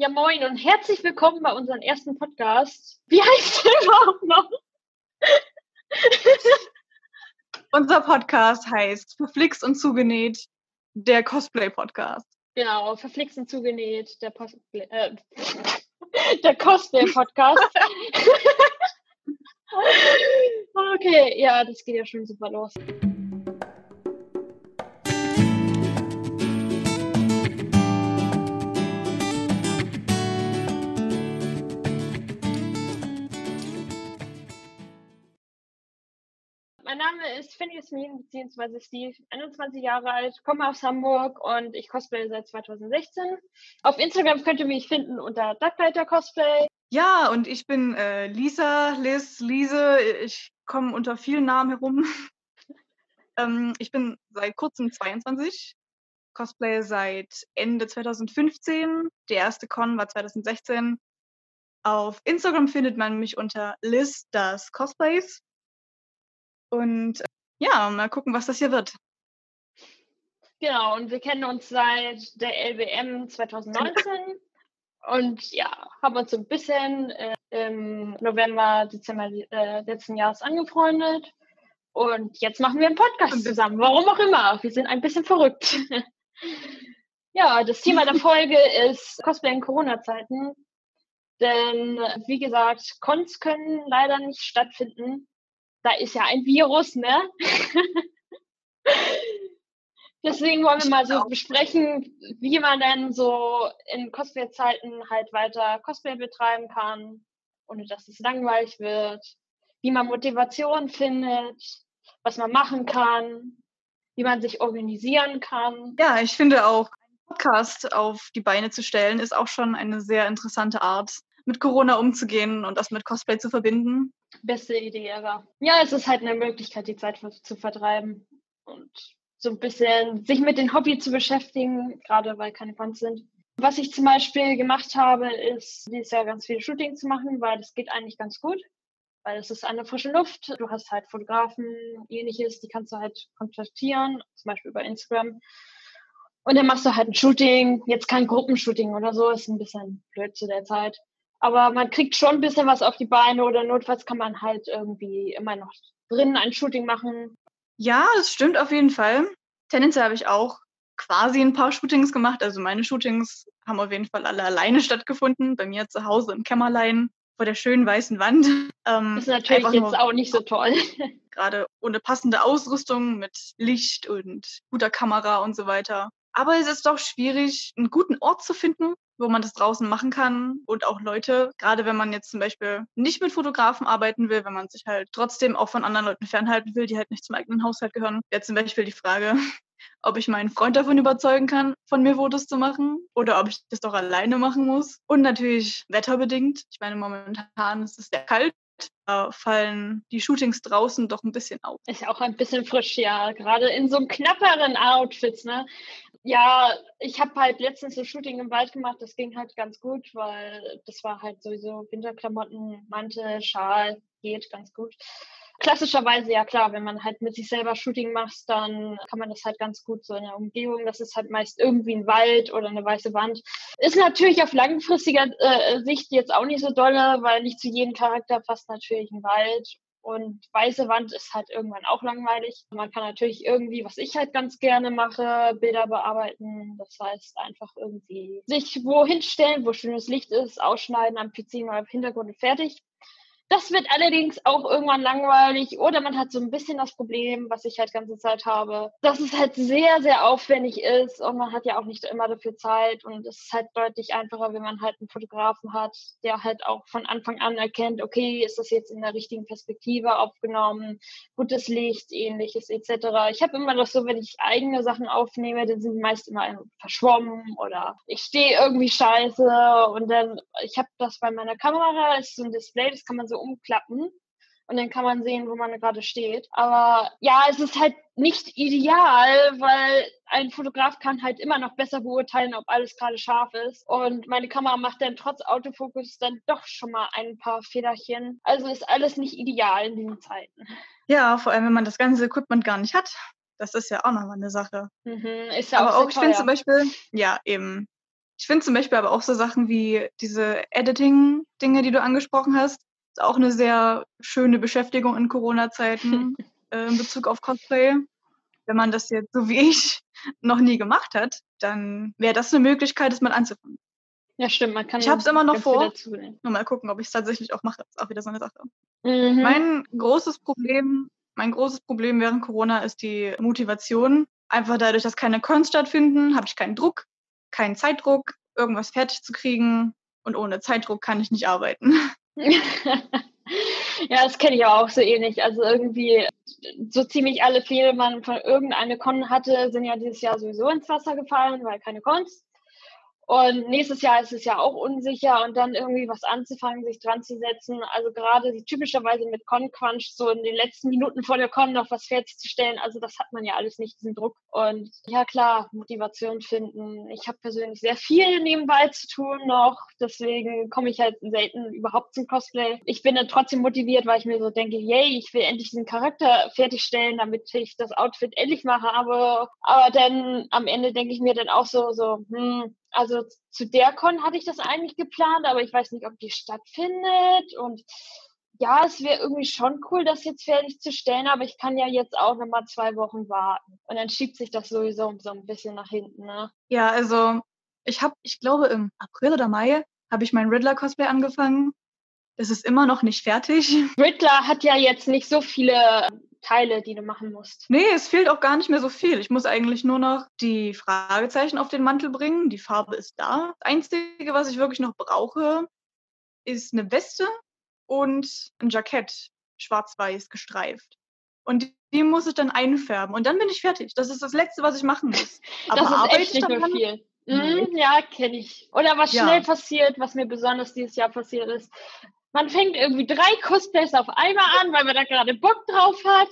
Ja, moin und herzlich willkommen bei unserem ersten Podcast. Wie heißt der überhaupt noch? Unser Podcast heißt Verflixt und zugenäht, der Cosplay-Podcast. Genau, verflixt und zugenäht, der, äh, der Cosplay-Podcast. okay, ja, das geht ja schon super los. Mein Name ist Finny Yasmin, beziehungsweise Steve, 21 Jahre alt, komme aus Hamburg und ich cosplay seit 2016. Auf Instagram könnt ihr mich finden unter Ducklighter Cosplay. Ja, und ich bin äh, Lisa, Liz, Lise. Ich komme unter vielen Namen herum. ähm, ich bin seit kurzem 22, Cosplay seit Ende 2015. Der erste Con war 2016. Auf Instagram findet man mich unter Liz das Cosplays. Und äh, ja, mal gucken, was das hier wird. Genau, und wir kennen uns seit der LWM 2019 und ja, haben uns so ein bisschen äh, im November, Dezember äh, letzten Jahres angefreundet. Und jetzt machen wir einen Podcast zusammen. Warum auch immer. Wir sind ein bisschen verrückt. ja, das Thema der Folge ist Cosplay in Corona-Zeiten. Denn, wie gesagt, Cons können leider nicht stattfinden da ist ja ein Virus, ne? Deswegen wollen wir mal so besprechen, wie man denn so in Cosplay-Zeiten halt weiter Cosplay betreiben kann, ohne dass es langweilig wird, wie man Motivation findet, was man machen kann, wie man sich organisieren kann. Ja, ich finde auch, einen Podcast auf die Beine zu stellen, ist auch schon eine sehr interessante Art, mit Corona umzugehen und das mit Cosplay zu verbinden. Beste Idee ever. Ja, es ist halt eine Möglichkeit, die Zeit zu vertreiben und so ein bisschen sich mit dem Hobby zu beschäftigen, gerade weil keine Fans sind. Was ich zum Beispiel gemacht habe, ist dieses Jahr ganz viele Shootings zu machen, weil das geht eigentlich ganz gut. Weil es ist eine frische Luft. Du hast halt Fotografen, ähnliches, die kannst du halt kontaktieren, zum Beispiel über Instagram. Und dann machst du halt ein Shooting, jetzt kein Gruppenshooting oder so, ist ein bisschen blöd zu der Zeit. Aber man kriegt schon ein bisschen was auf die Beine oder notfalls kann man halt irgendwie immer noch drinnen ein Shooting machen. Ja, das stimmt auf jeden Fall. Tendenziell habe ich auch quasi ein paar Shootings gemacht. Also meine Shootings haben auf jeden Fall alle alleine stattgefunden, bei mir zu Hause im Kämmerlein vor der schönen weißen Wand. Ähm, das ist natürlich jetzt auch nicht so toll. Gerade ohne passende Ausrüstung mit Licht und guter Kamera und so weiter. Aber es ist doch schwierig, einen guten Ort zu finden, wo man das draußen machen kann und auch Leute, gerade wenn man jetzt zum Beispiel nicht mit Fotografen arbeiten will, wenn man sich halt trotzdem auch von anderen Leuten fernhalten will, die halt nicht zum eigenen Haushalt gehören. Jetzt zum Beispiel die Frage, ob ich meinen Freund davon überzeugen kann, von mir Fotos zu machen oder ob ich das doch alleine machen muss. Und natürlich wetterbedingt. Ich meine, momentan ist es sehr kalt. Fallen die Shootings draußen doch ein bisschen auf. Ist auch ein bisschen frisch, ja. Gerade in so knapperen Outfits, ne? Ja, ich habe halt letztens so Shooting im Wald gemacht, das ging halt ganz gut, weil das war halt sowieso Winterklamotten, Mantel, Schal, geht ganz gut. Klassischerweise, ja klar, wenn man halt mit sich selber Shooting macht, dann kann man das halt ganz gut so in der Umgebung. Das ist halt meist irgendwie ein Wald oder eine weiße Wand. Ist natürlich auf langfristiger äh, Sicht jetzt auch nicht so dolle, weil nicht zu jedem Charakter passt natürlich ein Wald. Und weiße Wand ist halt irgendwann auch langweilig. Man kann natürlich irgendwie, was ich halt ganz gerne mache, Bilder bearbeiten. Das heißt einfach irgendwie sich wohin stellen, wo schönes Licht ist, ausschneiden am PC oder im Hintergrund und fertig. Das wird allerdings auch irgendwann langweilig oder man hat so ein bisschen das Problem, was ich halt ganze Zeit habe, dass es halt sehr, sehr aufwendig ist und man hat ja auch nicht immer dafür Zeit und es ist halt deutlich einfacher, wenn man halt einen Fotografen hat, der halt auch von Anfang an erkennt, okay, ist das jetzt in der richtigen Perspektive aufgenommen, gutes Licht, ähnliches etc. Ich habe immer das so, wenn ich eigene Sachen aufnehme, dann sind die meist immer verschwommen oder ich stehe irgendwie scheiße und dann, ich habe das bei meiner Kamera, ist so ein Display, das kann man so umklappen und dann kann man sehen, wo man gerade steht. Aber ja, es ist halt nicht ideal, weil ein Fotograf kann halt immer noch besser beurteilen, ob alles gerade scharf ist. Und meine Kamera macht dann trotz Autofokus dann doch schon mal ein paar Federchen. Also ist alles nicht ideal in diesen Zeiten. Ja, vor allem, wenn man das ganze Equipment gar nicht hat. Das ist ja auch nochmal eine Sache. Mhm, ist ja Aber auch, auch ich finde zum Beispiel, ja, eben. Ich finde zum Beispiel aber auch so Sachen wie diese Editing-Dinge, die du angesprochen hast, ist auch eine sehr schöne Beschäftigung in Corona-Zeiten äh, in Bezug auf Cosplay. Wenn man das jetzt so wie ich noch nie gemacht hat, dann wäre das eine Möglichkeit, das mal anzufangen. Ja, stimmt. Man kann ich habe es immer noch vor. Nur mal gucken, ob ich es tatsächlich auch mache. Das ist auch wieder so eine Sache. Mhm. Mein großes Problem, mein großes Problem während Corona ist die Motivation. Einfach dadurch, dass keine Cons stattfinden, habe ich keinen Druck, keinen Zeitdruck, irgendwas fertig zu kriegen. Und ohne Zeitdruck kann ich nicht arbeiten. ja, das kenne ich auch so ähnlich. Also irgendwie so ziemlich alle Fehler, man von irgendeiner Con hatte, sind ja dieses Jahr sowieso ins Wasser gefallen, weil keine Cons. Und nächstes Jahr ist es ja auch unsicher und dann irgendwie was anzufangen, sich dran zu setzen. Also gerade typischerweise mit Con-Crunch so in den letzten Minuten vor der Con noch was fertigzustellen. Also das hat man ja alles nicht, diesen Druck. Und ja klar, Motivation finden. Ich habe persönlich sehr viel nebenbei zu tun noch. Deswegen komme ich halt selten überhaupt zum Cosplay. Ich bin dann trotzdem motiviert, weil ich mir so denke, yay, ich will endlich diesen Charakter fertigstellen, damit ich das Outfit endlich mache. Aber, aber dann am Ende denke ich mir dann auch so, so, hm, also zu der Con hatte ich das eigentlich geplant, aber ich weiß nicht, ob die stattfindet. Und ja, es wäre irgendwie schon cool, das jetzt fertigzustellen, aber ich kann ja jetzt auch nochmal zwei Wochen warten. Und dann schiebt sich das sowieso so ein bisschen nach hinten, ne? Ja, also ich habe, ich glaube, im April oder Mai habe ich mein Riddler-Cosplay angefangen. Es ist immer noch nicht fertig. Riddler hat ja jetzt nicht so viele Teile, die du machen musst. Nee, es fehlt auch gar nicht mehr so viel. Ich muss eigentlich nur noch die Fragezeichen auf den Mantel bringen. Die Farbe ist da. Das Einzige, was ich wirklich noch brauche, ist eine Weste und ein Jackett, schwarz-weiß gestreift. Und die, die, muss ich dann einfärben. Und dann bin ich fertig. Das ist das Letzte, was ich machen muss. Aber das ist echt nicht mehr viel. Mhm, ja, kenne ich. Oder was ja. schnell passiert, was mir besonders dieses Jahr passiert ist man fängt irgendwie drei Cosplays auf einmal an, weil man da gerade Bock drauf hat.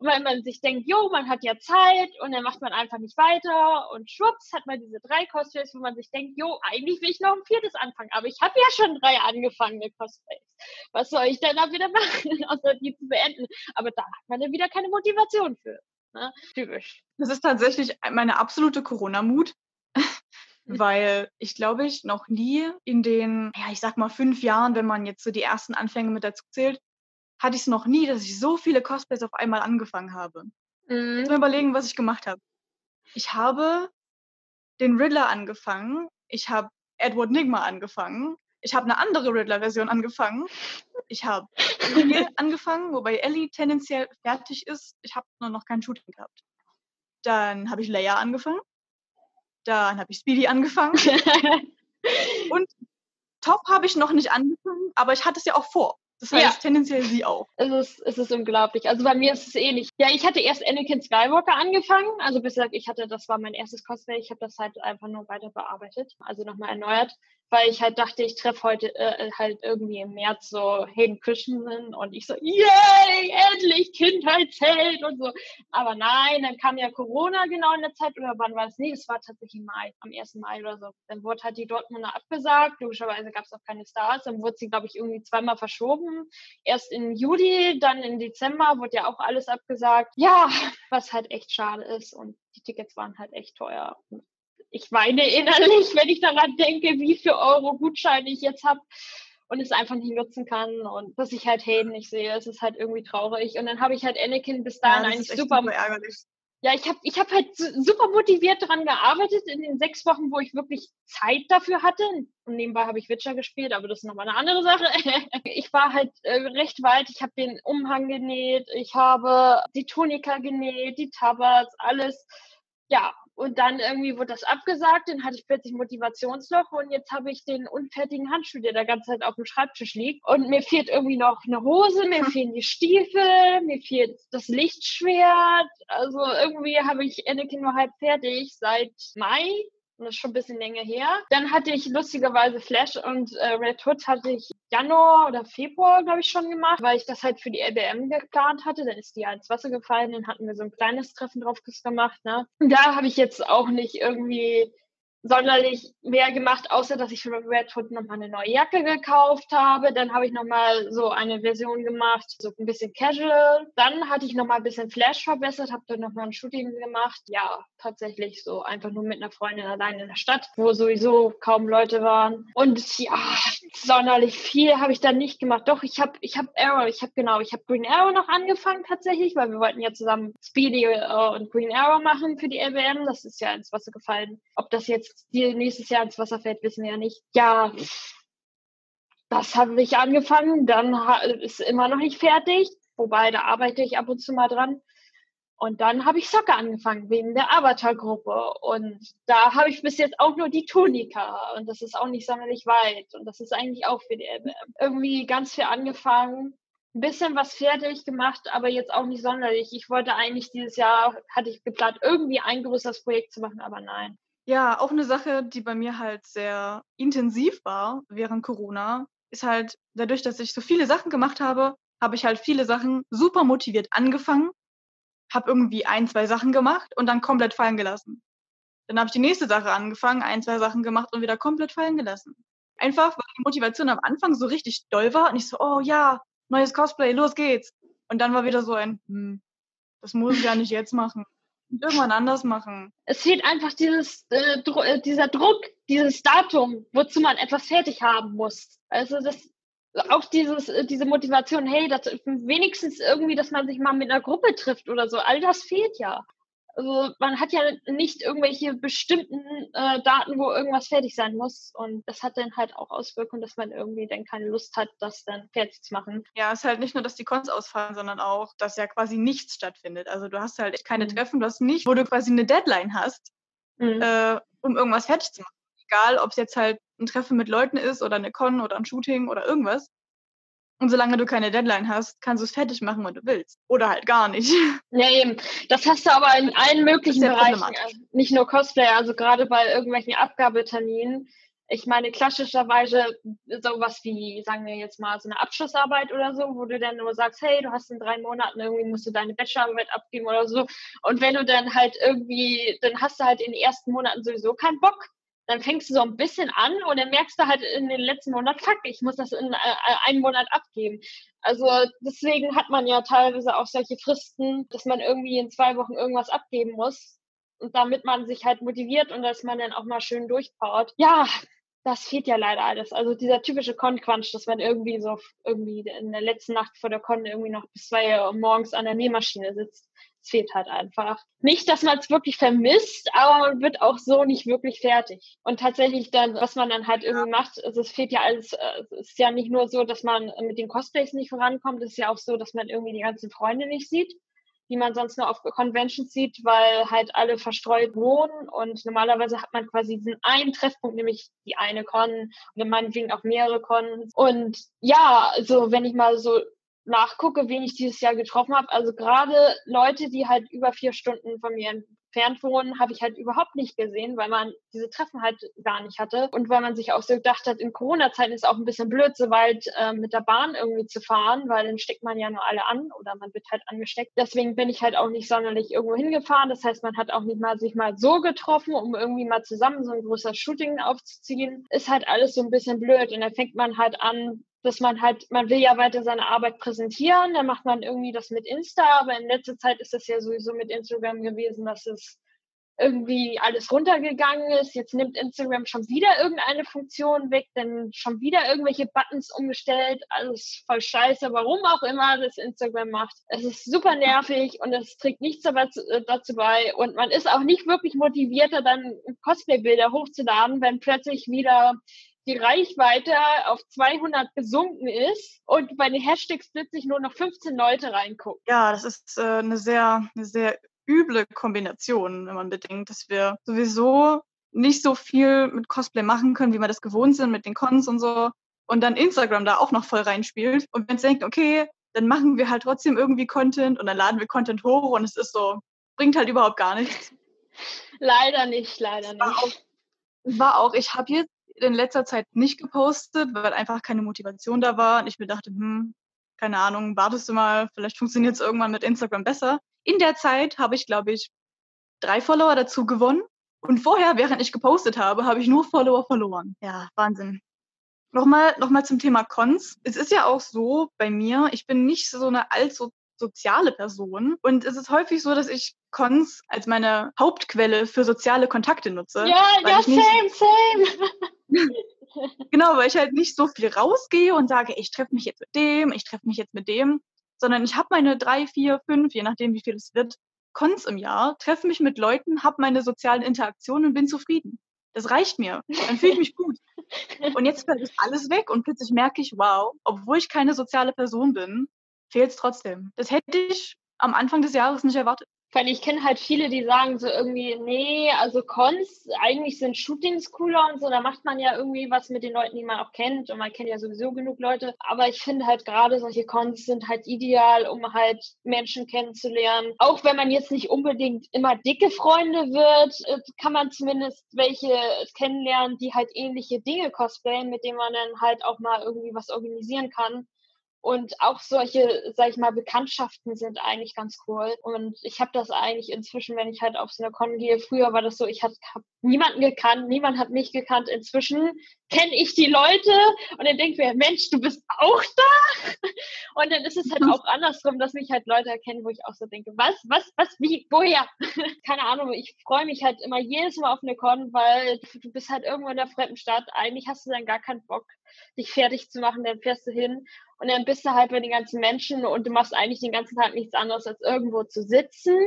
Und weil man sich denkt, jo, man hat ja Zeit und dann macht man einfach nicht weiter und schwupps hat man diese drei Cosplays, wo man sich denkt, jo, eigentlich will ich noch ein viertes anfangen, aber ich habe ja schon drei angefangene Cosplays. Was soll ich denn da wieder machen, außer die zu beenden? Aber da hat man dann wieder keine Motivation für. Ne? Typisch. Das ist tatsächlich meine absolute Corona-Mut. Weil ich glaube ich noch nie in den, ja, ich sag mal fünf Jahren, wenn man jetzt so die ersten Anfänge mit dazu zählt, hatte ich es noch nie, dass ich so viele Cosplays auf einmal angefangen habe. Mhm. Ich muss mir überlegen, was ich gemacht habe. Ich habe den Riddler angefangen, ich habe Edward Nigma angefangen, ich habe eine andere Riddler-Version angefangen, ich habe Ellie angefangen, wobei Ellie tendenziell fertig ist. Ich habe nur noch kein Shooting gehabt. Dann habe ich Leia angefangen. Dann habe ich Speedy angefangen. und Top habe ich noch nicht angefangen, aber ich hatte es ja auch vor. Das heißt, ja. tendenziell sie auch. Es ist, es ist unglaublich. Also bei mir ist es ähnlich. Ja, ich hatte erst Anakin Skywalker angefangen. Also bis ich hatte, das war mein erstes Cosplay. Ich habe das halt einfach nur weiter bearbeitet. Also nochmal erneuert weil ich halt dachte, ich treffe heute äh, halt irgendwie im März so Hayden Christensen und ich so, yay, endlich Kindheitsheld und so. Aber nein, dann kam ja Corona genau in der Zeit oder wann war es? Nee, es war tatsächlich Mai, am 1. Mai oder so. Dann wurde halt die Dortmunder abgesagt, logischerweise gab es auch keine Stars, dann wurde sie, glaube ich, irgendwie zweimal verschoben. Erst in Juli, dann im Dezember wurde ja auch alles abgesagt. Ja, was halt echt schade ist und die Tickets waren halt echt teuer ich weine innerlich, wenn ich daran denke, wie viel Euro Gutscheine ich jetzt habe und es einfach nicht nutzen kann und dass ich halt Hayden nicht sehe. Es ist halt irgendwie traurig. Und dann habe ich halt Anakin bis dahin ja, eigentlich super, super ärgerlich. Ja, ich habe ich hab halt super motiviert daran gearbeitet in den sechs Wochen, wo ich wirklich Zeit dafür hatte. Und nebenbei habe ich Witcher gespielt, aber das ist nochmal eine andere Sache. ich war halt äh, recht weit. Ich habe den Umhang genäht, ich habe die Tunika genäht, die Tabards, alles. Ja, und dann irgendwie wurde das abgesagt, dann hatte ich plötzlich Motivationsloch und jetzt habe ich den unfertigen Handschuh, der da ganze Zeit auf dem Schreibtisch liegt. Und mir fehlt irgendwie noch eine Hose, mir fehlen die Stiefel, mir fehlt das Lichtschwert. Also irgendwie habe ich Anakin nur halb fertig seit Mai das ist schon ein bisschen länger her. Dann hatte ich lustigerweise Flash und äh, Red Hood hatte ich Januar oder Februar, glaube ich, schon gemacht, weil ich das halt für die LBM geplant hatte. Dann ist die halt ins Wasser gefallen, dann hatten wir so ein kleines Treffen drauf gemacht. Ne? Da habe ich jetzt auch nicht irgendwie sonderlich mehr gemacht, außer dass ich für Red Hood nochmal eine neue Jacke gekauft habe. Dann habe ich nochmal so eine Version gemacht, so ein bisschen casual. Dann hatte ich nochmal ein bisschen Flash verbessert, habe dann nochmal ein Shooting gemacht. Ja, tatsächlich so einfach nur mit einer Freundin allein in der Stadt, wo sowieso kaum Leute waren. Und ja, sonderlich viel habe ich dann nicht gemacht. Doch, ich habe ich hab Arrow, ich habe genau, ich habe Green Arrow noch angefangen tatsächlich, weil wir wollten ja zusammen Speedy äh, und Green Arrow machen für die LWM. Das ist ja ins Wasser gefallen. Ob das jetzt die nächstes Jahr ins Wasser fällt, wissen wir ja nicht. Ja, das habe ich angefangen, dann ist immer noch nicht fertig, wobei da arbeite ich ab und zu mal dran. Und dann habe ich Soccer angefangen, wegen der Avatar-Gruppe. Und da habe ich bis jetzt auch nur die Tunika. Und das ist auch nicht sonderlich weit. Und das ist eigentlich auch für die LBM. Irgendwie ganz viel angefangen, ein bisschen was fertig gemacht, aber jetzt auch nicht sonderlich. Ich wollte eigentlich dieses Jahr, hatte ich geplant, irgendwie ein größeres Projekt zu machen, aber nein. Ja, auch eine Sache, die bei mir halt sehr intensiv war während Corona, ist halt dadurch, dass ich so viele Sachen gemacht habe, habe ich halt viele Sachen super motiviert angefangen, habe irgendwie ein, zwei Sachen gemacht und dann komplett fallen gelassen. Dann habe ich die nächste Sache angefangen, ein, zwei Sachen gemacht und wieder komplett fallen gelassen. Einfach, weil die Motivation am Anfang so richtig doll war und ich so, oh ja, neues Cosplay, los geht's. Und dann war wieder so ein, hm, das muss ich ja nicht jetzt machen irgendwann anders machen. Es fehlt einfach dieses, äh, Dro äh, dieser Druck, dieses Datum, wozu man etwas fertig haben muss. Also das auch dieses, äh, diese Motivation, hey, das, wenigstens irgendwie, dass man sich mal mit einer Gruppe trifft oder so, all das fehlt ja. Also man hat ja nicht irgendwelche bestimmten äh, Daten, wo irgendwas fertig sein muss. Und das hat dann halt auch Auswirkungen, dass man irgendwie dann keine Lust hat, das dann fertig zu machen. Ja, es ist halt nicht nur, dass die Cons ausfallen, sondern auch, dass ja quasi nichts stattfindet. Also du hast halt keine mhm. Treffen, du hast nicht, wo du quasi eine Deadline hast, mhm. äh, um irgendwas fertig zu machen. Egal, ob es jetzt halt ein Treffen mit Leuten ist oder eine Con oder ein Shooting oder irgendwas. Und solange du keine Deadline hast, kannst du es fertig machen, wenn du willst. Oder halt gar nicht. Ja, eben. Das hast du aber in allen möglichen Bereichen. Also nicht nur Cosplayer, also gerade bei irgendwelchen Abgabeterminen. Ich meine, klassischerweise sowas wie, sagen wir jetzt mal, so eine Abschlussarbeit oder so, wo du dann nur sagst, hey, du hast in drei Monaten irgendwie musst du deine Bachelorarbeit abgeben oder so. Und wenn du dann halt irgendwie, dann hast du halt in den ersten Monaten sowieso keinen Bock, dann fängst du so ein bisschen an und dann merkst du halt in den letzten Monat, fuck, ich muss das in äh, einen Monat abgeben. Also deswegen hat man ja teilweise auch solche Fristen, dass man irgendwie in zwei Wochen irgendwas abgeben muss. Und damit man sich halt motiviert und dass man dann auch mal schön durchpowert. Ja, das fehlt ja leider alles. Also dieser typische Con-Quansch, dass man irgendwie so irgendwie in der letzten Nacht vor der Con irgendwie noch bis zwei Uhr morgens an der Nähmaschine sitzt es fehlt halt einfach. Nicht, dass man es wirklich vermisst, aber man wird auch so nicht wirklich fertig. Und tatsächlich dann, was man dann halt irgendwie macht, also es fehlt ja alles, äh, es ist ja nicht nur so, dass man mit den Cosplays nicht vorankommt, es ist ja auch so, dass man irgendwie die ganzen Freunde nicht sieht die man sonst nur auf Conventions sieht, weil halt alle verstreut wohnen und normalerweise hat man quasi diesen einen Treffpunkt, nämlich die eine Con oder meinetwegen auch mehrere Cons. Und ja, also wenn ich mal so nachgucke, wen ich dieses Jahr getroffen habe, also gerade Leute, die halt über vier Stunden von mir entfernt wohnen, habe ich halt überhaupt nicht gesehen, weil man diese Treffen halt gar nicht hatte und weil man sich auch so gedacht hat, in Corona-Zeiten ist auch ein bisschen blöd, so weit äh, mit der Bahn irgendwie zu fahren, weil dann steckt man ja nur alle an oder man wird halt angesteckt. Deswegen bin ich halt auch nicht sonderlich irgendwo hingefahren. Das heißt, man hat auch nicht mal sich mal so getroffen, um irgendwie mal zusammen so ein großes Shooting aufzuziehen. Ist halt alles so ein bisschen blöd und dann fängt man halt an, dass man halt, man will ja weiter seine Arbeit präsentieren, dann macht man irgendwie das mit Insta, aber in letzter Zeit ist das ja sowieso mit Instagram gewesen, dass es irgendwie alles runtergegangen ist. Jetzt nimmt Instagram schon wieder irgendeine Funktion weg, dann schon wieder irgendwelche Buttons umgestellt. Alles voll scheiße, warum auch immer das Instagram macht. Es ist super nervig und es trägt nichts äh, dazu bei. Und man ist auch nicht wirklich motivierter, dann Cosplay-Bilder hochzuladen, wenn plötzlich wieder die Reichweite auf 200 gesunken ist und bei den Hashtags plötzlich nur noch 15 Leute reingucken. Ja, das ist äh, eine sehr, eine sehr üble Kombination, wenn man bedenkt, dass wir sowieso nicht so viel mit Cosplay machen können, wie wir das gewohnt sind mit den Cons und so. Und dann Instagram da auch noch voll reinspielt. Und wenn es denkt, okay, dann machen wir halt trotzdem irgendwie Content und dann laden wir Content hoch und es ist so, bringt halt überhaupt gar nichts. Leider nicht, leider nicht. War auch, war auch ich habe jetzt in letzter Zeit nicht gepostet, weil einfach keine Motivation da war. Und ich mir dachte, hm, keine Ahnung, wartest du mal, vielleicht funktioniert es irgendwann mit Instagram besser. In der Zeit habe ich, glaube ich, drei Follower dazu gewonnen Und vorher, während ich gepostet habe, habe ich nur Follower verloren. Ja, Wahnsinn. Nochmal, nochmal zum Thema Cons. Es ist ja auch so bei mir, ich bin nicht so eine allzu soziale Person. Und es ist häufig so, dass ich Cons als meine Hauptquelle für soziale Kontakte nutze. Ja, ja, same, same. genau, weil ich halt nicht so viel rausgehe und sage, ich treffe mich jetzt mit dem, ich treffe mich jetzt mit dem, sondern ich habe meine drei, vier, fünf, je nachdem, wie viel es wird, Cons im Jahr, treffe mich mit Leuten, habe meine sozialen Interaktionen und bin zufrieden. Das reicht mir. Dann fühle ich mich gut. Und jetzt fällt alles weg und plötzlich merke ich, wow, obwohl ich keine soziale Person bin, fehlt es trotzdem. Das hätte ich am Anfang des Jahres nicht erwartet. Weil ich kenne halt viele, die sagen so irgendwie, nee, also Cons, eigentlich sind Shootings cooler und so, da macht man ja irgendwie was mit den Leuten, die man auch kennt und man kennt ja sowieso genug Leute. Aber ich finde halt gerade solche Cons sind halt ideal, um halt Menschen kennenzulernen. Auch wenn man jetzt nicht unbedingt immer dicke Freunde wird, äh, kann man zumindest welche kennenlernen, die halt ähnliche Dinge cosplayen, mit denen man dann halt auch mal irgendwie was organisieren kann. Und auch solche, sag ich mal, Bekanntschaften sind eigentlich ganz cool. Und ich habe das eigentlich inzwischen, wenn ich halt auf so eine Con gehe, früher war das so, ich habe hab niemanden gekannt, niemand hat mich gekannt. Inzwischen kenne ich die Leute und dann denke ich mir, Mensch, du bist auch da. Und dann ist es halt auch andersrum, dass mich halt Leute erkennen, wo ich auch so denke, was, was, was, wie, woher? Keine Ahnung, ich freue mich halt immer jedes Mal auf eine Con, weil du bist halt irgendwo in der fremden Stadt. Eigentlich hast du dann gar keinen Bock, dich fertig zu machen, dann fährst du hin und dann bist du halt bei den ganzen Menschen und du machst eigentlich den ganzen Tag nichts anderes, als irgendwo zu sitzen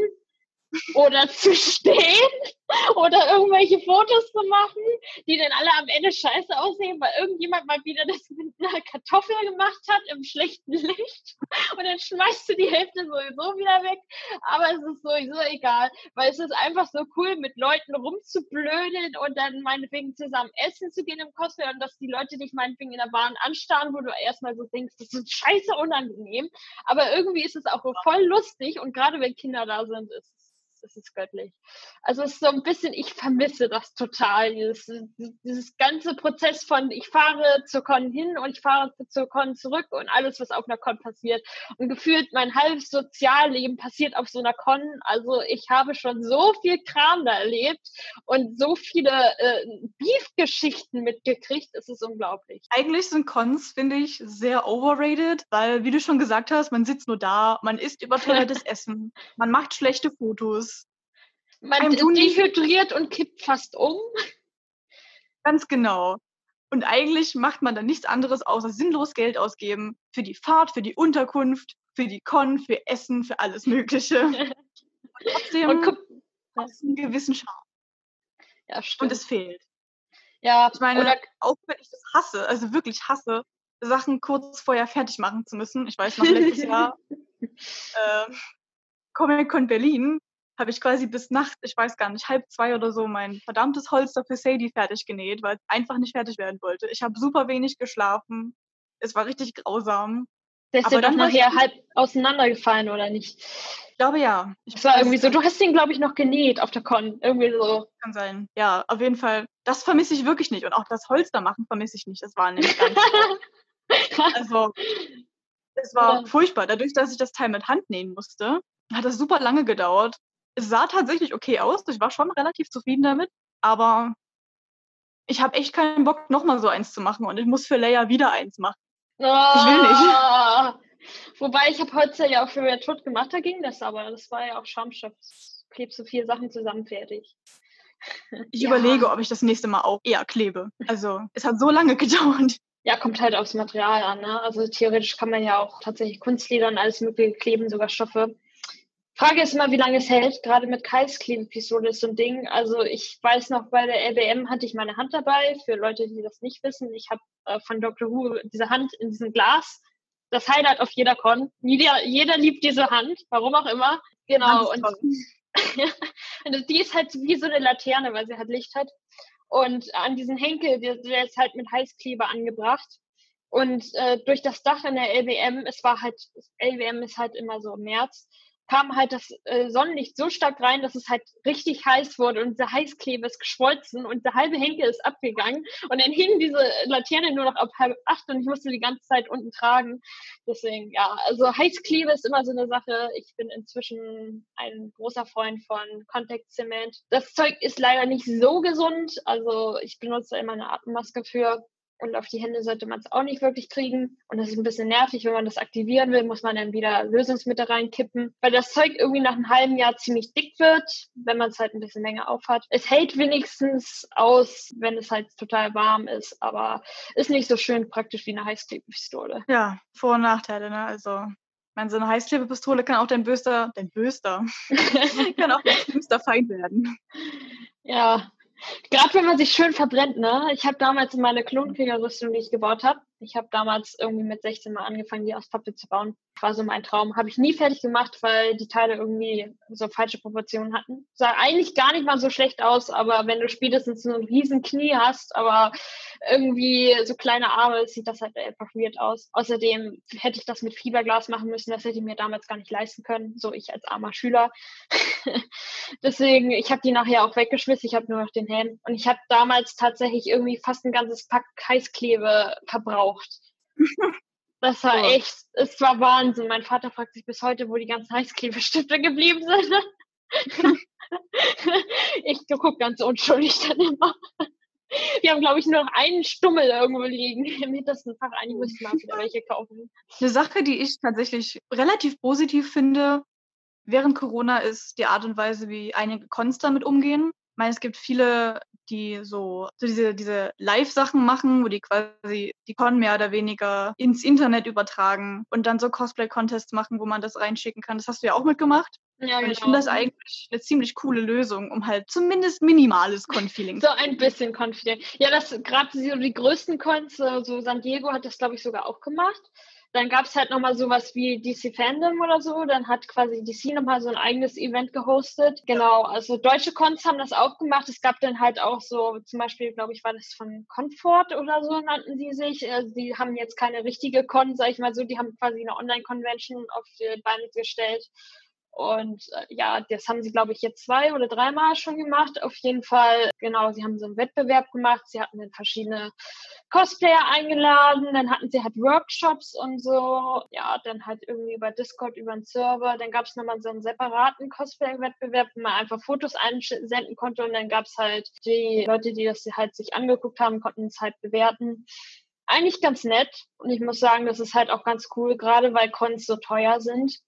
oder zu stehen oder irgendwelche Fotos zu machen, die dann alle am Ende scheiße aussehen, weil irgendjemand mal wieder das mit einer Kartoffel gemacht hat im schlechten Licht und dann schmeißt du die Hälfte sowieso wieder weg. Aber es ist sowieso egal, weil es ist einfach so cool, mit Leuten rumzublödeln und dann meinetwegen zusammen essen zu gehen im Cosplay und dass die Leute dich meinetwegen in der Bahn anstarren, wo du erstmal so denkst, das ist scheiße unangenehm. Aber irgendwie ist es auch voll lustig und gerade wenn Kinder da sind, ist es es ist göttlich. Also es ist so ein bisschen, ich vermisse das total, dieses, dieses ganze Prozess von, ich fahre zur Con hin und ich fahre zur Con zurück und alles, was auf einer Con passiert. Und gefühlt mein halbes Sozialleben passiert auf so einer Con. Also ich habe schon so viel Kram da erlebt und so viele äh, Beef-Geschichten mitgekriegt, es ist unglaublich. Eigentlich sind Cons, finde ich, sehr overrated, weil, wie du schon gesagt hast, man sitzt nur da, man isst überteuertes Essen, man macht schlechte Fotos, man dehydriert und kippt fast um. Ganz genau. Und eigentlich macht man dann nichts anderes, außer sinnlos Geld ausgeben für die Fahrt, für die Unterkunft, für die Con, für Essen, für alles Mögliche. und trotzdem und hat es einen gewissen Charme. Ja, stimmt. Und es fehlt. Ja, ich meine, oder auch wenn ich das hasse, also wirklich hasse, Sachen kurz vorher fertig machen zu müssen. Ich weiß noch, letztes Jahr äh, Comic Con Berlin habe ich quasi bis Nacht, ich weiß gar nicht, halb zwei oder so mein verdammtes Holster für Sadie fertig genäht, weil es einfach nicht fertig werden wollte. Ich habe super wenig geschlafen. Es war richtig grausam. Der ist ja doch nachher halb auseinandergefallen, oder nicht? Ich glaube ja. Ich das war irgendwie so, du hast ihn, glaube ich, noch genäht auf der Con. Irgendwie so. Kann sein. Ja, auf jeden Fall. Das vermisse ich wirklich nicht. Und auch das Holster machen vermisse ich nicht. Das war nämlich ganz Also, es war ja. furchtbar. Dadurch, dass ich das Teil mit Hand nähen musste, hat das super lange gedauert es sah tatsächlich okay aus. Ich war schon relativ zufrieden damit, aber ich habe echt keinen Bock, nochmal so eins zu machen und ich muss für Leia wieder eins machen. Oh, ich will nicht. Ah. Wobei ich habe heute ja auch für Red Hood gemacht, da ging das aber. Das war ja auch Schaumstoff. Klebst so vier Sachen zusammen fertig. Ich ja. überlege, ob ich das nächste Mal auch eher klebe. Also es hat so lange gedauert. Ja, kommt halt aufs Material an. Ne? Also theoretisch kann man ja auch tatsächlich Kunstleder und alles mögliche kleben, sogar Stoffe. Frage ist immer, wie lange es hält. Gerade mit Kais Klebepistole ist so ein Ding. Also ich weiß noch, bei der LBM hatte ich meine Hand dabei. Für Leute, die das nicht wissen, ich habe äh, von Dr. Who diese Hand in diesem Glas. Das Highlight auf jeder Con. Jeder, jeder liebt diese Hand, warum auch immer. Genau. Und, und die ist halt wie so eine Laterne, weil sie halt Licht hat. Und an diesen Henkel, der, der ist halt mit Heißkleber angebracht. Und äh, durch das Dach in der LBM, es war halt, LBM ist halt immer so im März, kam halt das äh, Sonnenlicht so stark rein, dass es halt richtig heiß wurde und der Heißkleber ist geschmolzen und der halbe Henkel ist abgegangen und dann hing diese Laterne nur noch auf halb acht und ich musste die ganze Zeit unten tragen. Deswegen, ja, also Heißkleber ist immer so eine Sache. Ich bin inzwischen ein großer Freund von Kontaktzement. Das Zeug ist leider nicht so gesund, also ich benutze immer eine Atemmaske für und auf die Hände sollte man es auch nicht wirklich kriegen. Und das ist ein bisschen nervig, wenn man das aktivieren will, muss man dann wieder Lösungsmittel reinkippen, weil das Zeug irgendwie nach einem halben Jahr ziemlich dick wird, wenn man es halt ein bisschen länger aufhat. Es hält wenigstens aus, wenn es halt total warm ist, aber ist nicht so schön praktisch wie eine Heißklebepistole. Ja, Vor- und Nachteile, ne? Also meine, so eine Heißklebepistole kann auch dein böster, dein böster, kann auch dein schlimmster Feind werden. Ja, Gerade wenn man sich schön verbrennt, ne? Ich habe damals in meine Klonkriegerrüstung, die ich gebaut habe, ich habe damals irgendwie mit 16 mal angefangen, die aus Pappe zu bauen. War so mein Traum. Habe ich nie fertig gemacht, weil die Teile irgendwie so falsche Proportionen hatten. Sah eigentlich gar nicht mal so schlecht aus, aber wenn du spätestens so ein riesen Knie hast, aber irgendwie so kleine Arme, sieht das halt einfach weird aus. Außerdem hätte ich das mit Fiberglas machen müssen. Das hätte ich mir damals gar nicht leisten können. So ich als armer Schüler. Deswegen, ich habe die nachher auch weggeschmissen. Ich habe nur noch den Helm. Und ich habe damals tatsächlich irgendwie fast ein ganzes Pack Heißklebe verbraucht geraucht. Das war oh. echt, es war Wahnsinn. Mein Vater fragt sich bis heute, wo die ganzen Heißklebestifte geblieben sind. ich gucke ganz unschuldig dann immer. Wir haben, glaube ich, nur noch einen Stummel irgendwo liegen im hintersten Fach. Eigentlich müssten wir wieder welche kaufen. Eine Sache, die ich tatsächlich relativ positiv finde, während Corona ist die Art und Weise, wie einige Cons damit umgehen. Ich meine, es gibt viele die so, so diese, diese Live-Sachen machen, wo die quasi die Con mehr oder weniger ins Internet übertragen und dann so Cosplay-Contests machen, wo man das reinschicken kann. Das hast du ja auch mitgemacht. Ja, genau. Und ich finde das eigentlich eine ziemlich coole Lösung, um halt zumindest minimales Con-Feeling So ein bisschen Con-Feeling. Ja, das gerade so die größten Cons, so San Diego hat das, glaube ich, sogar auch gemacht. Dann gab es halt nochmal sowas wie DC Fandom oder so. Dann hat quasi DC nochmal so ein eigenes Event gehostet. Genau, also deutsche Cons haben das auch gemacht. Es gab dann halt auch so, zum Beispiel, glaube ich, war das von Comfort oder so, nannten sie sich. Äh, sie haben jetzt keine richtige Con, sag ich mal so. Die haben quasi eine Online-Convention auf die Beine gestellt. Und äh, ja, das haben sie, glaube ich, jetzt zwei oder dreimal schon gemacht. Auf jeden Fall, genau, sie haben so einen Wettbewerb gemacht. Sie hatten dann verschiedene Cosplayer eingeladen. Dann hatten sie halt Workshops und so. Ja, dann halt irgendwie über Discord, über einen Server. Dann gab es nochmal so einen separaten Cosplay-Wettbewerb, wo man einfach Fotos einsenden konnte. Und dann gab es halt die Leute, die das halt sich angeguckt haben, konnten es halt bewerten eigentlich ganz nett. Und ich muss sagen, das ist halt auch ganz cool, gerade weil Cons so teuer sind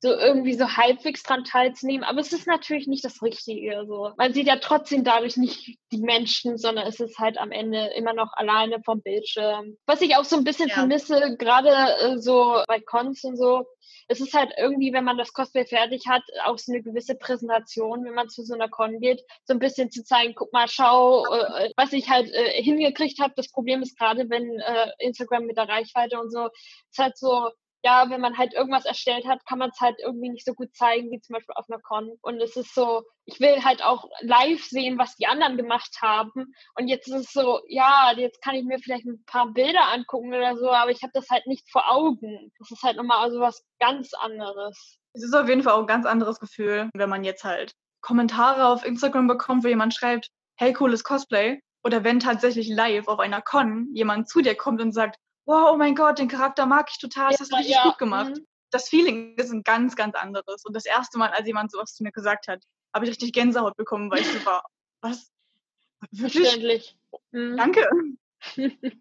so irgendwie so halbwegs dran teilzunehmen. Aber es ist natürlich nicht das Richtige. So. Man sieht ja trotzdem dadurch nicht die Menschen, sondern es ist halt am Ende immer noch alleine vom Bildschirm. Was ich auch so ein bisschen ja. vermisse, gerade äh, so bei Cons und so, es ist halt irgendwie, wenn man das Cosplay fertig hat, auch so eine gewisse Präsentation, wenn man zu so einer Con geht, so ein bisschen zu zeigen, guck mal, schau, äh, was ich halt äh, hingekriegt habe. Das Problem ist gerade, wenn äh, Instagram mit der Reichweite und so, ist halt so, ja, wenn man halt irgendwas erstellt hat, kann man es halt irgendwie nicht so gut zeigen, wie zum Beispiel auf einer Con. Und es ist so, ich will halt auch live sehen, was die anderen gemacht haben. Und jetzt ist es so, ja, jetzt kann ich mir vielleicht ein paar Bilder angucken oder so, aber ich habe das halt nicht vor Augen. Das ist halt nochmal so was ganz anderes. Es ist auf jeden Fall auch ein ganz anderes Gefühl, wenn man jetzt halt Kommentare auf Instagram bekommt, wo jemand schreibt, hey, cooles Cosplay. Oder wenn tatsächlich live auf einer Con jemand zu dir kommt und sagt, wow, oh mein Gott, den Charakter mag ich total, das ja, hast du richtig ja. gut gemacht. Mhm. Das Feeling ist ein ganz, ganz anderes. Und das erste Mal, als jemand sowas zu mir gesagt hat, habe ich richtig Gänsehaut bekommen, weil ich so war, was? Wirklich? Mhm. Danke.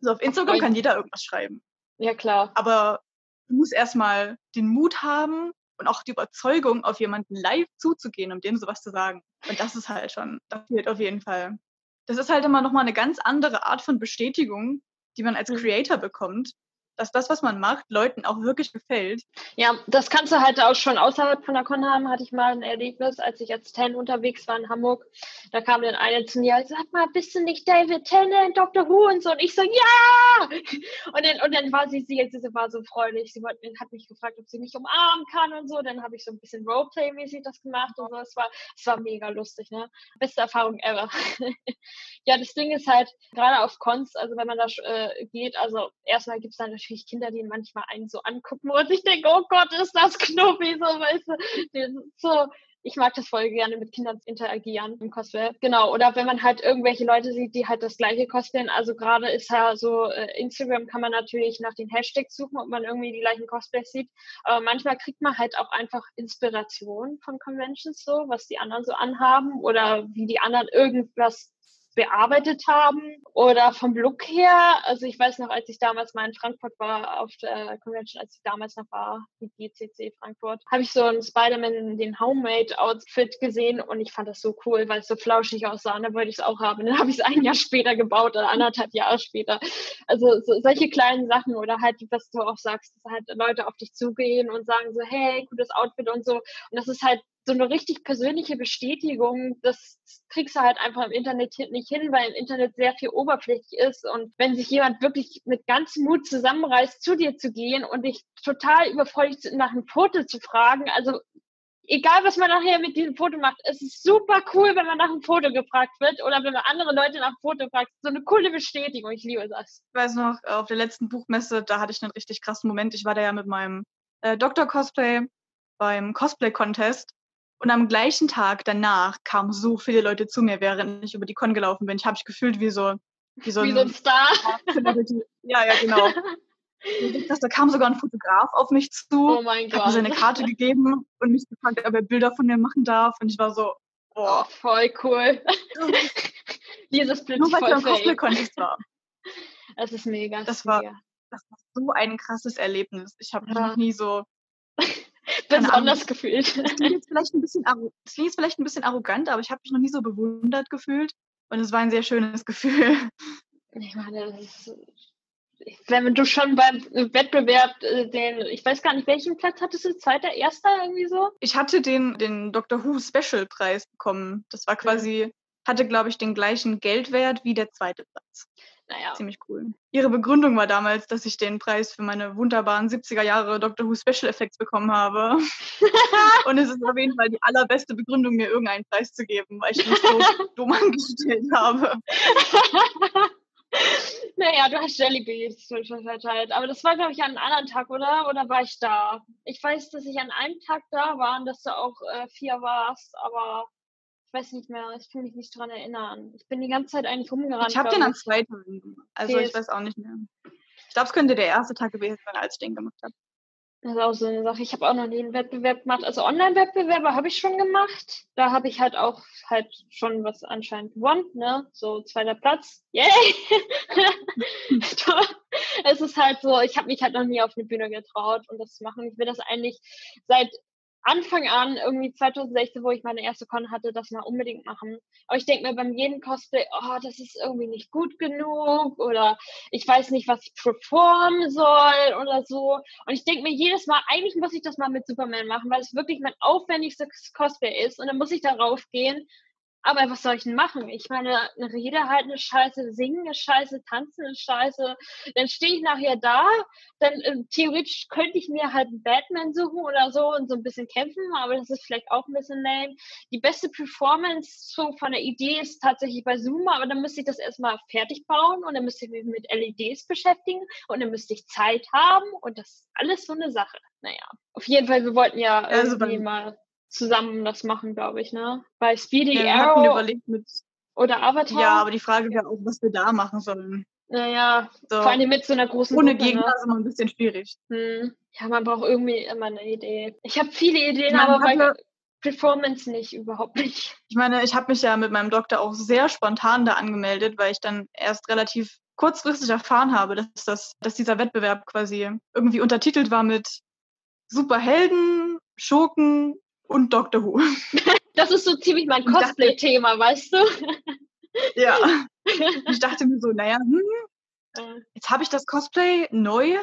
so, auf Instagram kann jeder irgendwas schreiben. Ja, klar. Aber du musst erstmal den Mut haben und auch die Überzeugung, auf jemanden live zuzugehen, um dem sowas zu sagen. Und das ist halt schon, das fehlt auf jeden Fall. Das ist halt immer nochmal eine ganz andere Art von Bestätigung, die man als mhm. Creator bekommt, dass das, was man macht, Leuten auch wirklich gefällt. Ja, das kannst du halt auch schon außerhalb von der Con haben, hatte ich mal ein Erlebnis, als ich als Ten unterwegs war in Hamburg. Da kam dann eine zu mir, sag mal, bist du nicht David Tennant, Dr. Who und so? Und ich so, ja! Und dann, und dann war sie, sie, sie war so freudig. Sie wollte, hat mich gefragt, ob sie mich umarmen kann und so. Dann habe ich so ein bisschen Roleplay-mäßig das gemacht und so. Es war, es war mega lustig, ne? Beste Erfahrung ever. ja, das Ding ist halt, gerade auf Cons, also wenn man da äh, geht, also erstmal gibt es dann natürlich natürlich Kinder, die manchmal einen so angucken und ich denke, oh Gott, ist das Knuffi, so, weißt du, so, ich mag das voll gerne mit Kindern interagieren im Cosplay. Genau. Oder wenn man halt irgendwelche Leute sieht, die halt das gleiche cosplayen. Also gerade ist ja so, äh, Instagram kann man natürlich nach den Hashtags suchen, ob man irgendwie die gleichen Cosplays sieht. Aber manchmal kriegt man halt auch einfach Inspiration von Conventions so, was die anderen so anhaben oder wie die anderen irgendwas bearbeitet haben oder vom Look her. Also ich weiß noch, als ich damals mal in Frankfurt war, auf der Convention, als ich damals noch war, die GCC Frankfurt, habe ich so ein Spider-Man, den Homemade-Outfit gesehen und ich fand das so cool, weil es so flauschig aussah und dann wollte ich es auch haben. Dann habe ich es ein Jahr später gebaut oder anderthalb Jahre später. Also so, solche kleinen Sachen oder halt, was du auch sagst, dass halt Leute auf dich zugehen und sagen so, hey, gutes Outfit und so. Und das ist halt so eine richtig persönliche Bestätigung, das kriegst du halt einfach im Internet nicht hin, weil im Internet sehr viel oberflächlich ist. Und wenn sich jemand wirklich mit ganzem Mut zusammenreißt, zu dir zu gehen und dich total überfordert nach einem Foto zu fragen, also egal was man nachher mit diesem Foto macht, es ist super cool, wenn man nach einem Foto gefragt wird oder wenn man andere Leute nach einem Foto fragt. So eine coole Bestätigung. Ich liebe das. Ich weiß noch, auf der letzten Buchmesse, da hatte ich einen richtig krassen Moment. Ich war da ja mit meinem äh, Doktor-Cosplay beim Cosplay-Contest und am gleichen Tag danach kamen so viele Leute zu mir, während ich über die Con gelaufen bin. Ich habe mich gefühlt wie so, wie so, wie ein, so ein Star. Ja, ja, genau. da kam sogar ein Fotograf auf mich zu, oh mein hat mir seine Karte gegeben und mich gefragt, ob er Bilder von mir machen darf. Und ich war so, oh, voll cool. Dieses plötzlich Nur weil ich am Contest war. Das ist mega. Das war, mega. das war so ein krasses Erlebnis. Ich habe ja. noch nie so besonders gefühlt. Das klingt, jetzt vielleicht ein bisschen, das klingt jetzt vielleicht ein bisschen arrogant, aber ich habe mich noch nie so bewundert gefühlt. Und es war ein sehr schönes Gefühl. Ich meine, das ist, wenn du schon beim Wettbewerb äh, den, ich weiß gar nicht, welchen Platz hattest du? Zweiter, erster irgendwie so? Ich hatte den, den Doctor Who Special Preis bekommen. Das war quasi, hatte, glaube ich, den gleichen Geldwert wie der zweite Platz. Naja. Ziemlich cool. Ihre Begründung war damals, dass ich den Preis für meine wunderbaren 70er Jahre Doctor Who Special Effects bekommen habe. und es ist auf jeden Fall die allerbeste Begründung, mir irgendeinen Preis zu geben, weil ich mich so dumm angestellt habe. naja, du hast Jellybeans verteilt. Aber das war, glaube ich, an einem anderen Tag, oder? Oder war ich da? Ich weiß, dass ich an einem Tag da war und dass du auch äh, vier warst, aber weiß nicht mehr, ich kann mich nicht dran erinnern. Ich bin die ganze Zeit eigentlich rumgerannt. Ich habe den an zwei Tagen gemacht. Also ich weiß auch nicht mehr. Ich glaube, es könnte der erste Tag gewesen sein, als ich den gemacht habe. Das ist auch so eine Sache. Ich habe auch noch nie einen Wettbewerb gemacht. Also Online-Wettbewerbe habe ich schon gemacht. Da habe ich halt auch halt schon was anscheinend gewonnen, ne? So zweiter Platz. Yay! es ist halt so, ich habe mich halt noch nie auf eine Bühne getraut und das zu machen. Ich will das eigentlich seit Anfang an, irgendwie 2016, wo ich meine erste Con hatte, das mal unbedingt machen. Aber ich denke mir beim jeden Cosplay, oh, das ist irgendwie nicht gut genug oder ich weiß nicht, was ich performen soll oder so. Und ich denke mir jedes Mal, eigentlich muss ich das mal mit Superman machen, weil es wirklich mein aufwendigstes Cosplay ist. Und dann muss ich darauf gehen aber was soll ich denn machen? Ich meine, eine Rede halten ist scheiße, singen ist scheiße, tanzen ist scheiße. Dann stehe ich nachher da, dann äh, theoretisch könnte ich mir halt einen Batman suchen oder so und so ein bisschen kämpfen, aber das ist vielleicht auch ein bisschen lame. Die beste Performance so von der Idee ist tatsächlich bei Zoom, aber dann müsste ich das erstmal fertig bauen und dann müsste ich mich mit LEDs beschäftigen und dann müsste ich Zeit haben und das ist alles so eine Sache. Naja, auf jeden Fall, wir wollten ja also irgendwie mal zusammen das machen, glaube ich, ne? Bei Speedy ja, wir Arrow überlegt mit oder Avatar. Ja, aber die Frage wäre auch, was wir da machen sollen. Naja, so. vor allem mit so einer großen Ohne Gruppe, Gegner ne? ist immer ein bisschen schwierig. Hm. Ja, man braucht irgendwie immer eine Idee. Ich habe viele Ideen, ich aber bei Performance nicht, überhaupt nicht. Ich meine, ich habe mich ja mit meinem Doktor auch sehr spontan da angemeldet, weil ich dann erst relativ kurzfristig erfahren habe, dass, das, dass dieser Wettbewerb quasi irgendwie untertitelt war mit Superhelden, Schurken und Doctor Who. Das ist so ziemlich mein Cosplay-Thema, weißt du? Ja. Ich dachte mir so, naja, hm, jetzt habe ich das Cosplay neu.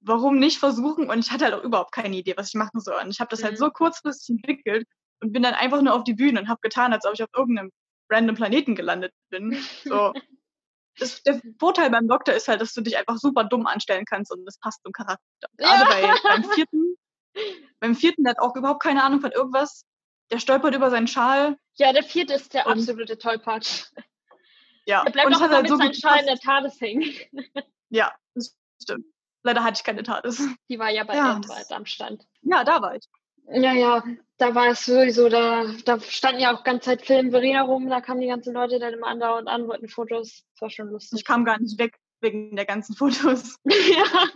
Warum nicht versuchen? Und ich hatte halt auch überhaupt keine Idee, was ich machen soll. Und ich habe das halt mhm. so kurzfristig entwickelt und bin dann einfach nur auf die Bühne und habe getan, als ob ich auf irgendeinem random Planeten gelandet bin. So. Das, der Vorteil beim Doktor ist halt, dass du dich einfach super dumm anstellen kannst und das passt zum Charakter. Gerade ja. bei, beim vierten beim vierten, der hat auch überhaupt keine Ahnung von irgendwas. Der stolpert über seinen Schal. Ja, der vierte ist der absolute Tollpatsch. Ja, der bleibt und auch hat halt so seinen Schal in der TARDIS hängen. Ja, das stimmt. Leider hatte ich keine TARDIS. Die war ja bei ja, Edward am Stand. Ja, da war ich. Ja, ja, da war es sowieso, da, da standen ja auch ganze Zeit Film Verena rum, da kamen die ganzen Leute dann immer andauernd an, wollten Fotos. Das war schon lustig. Ich kam gar nicht weg wegen der ganzen Fotos. ja.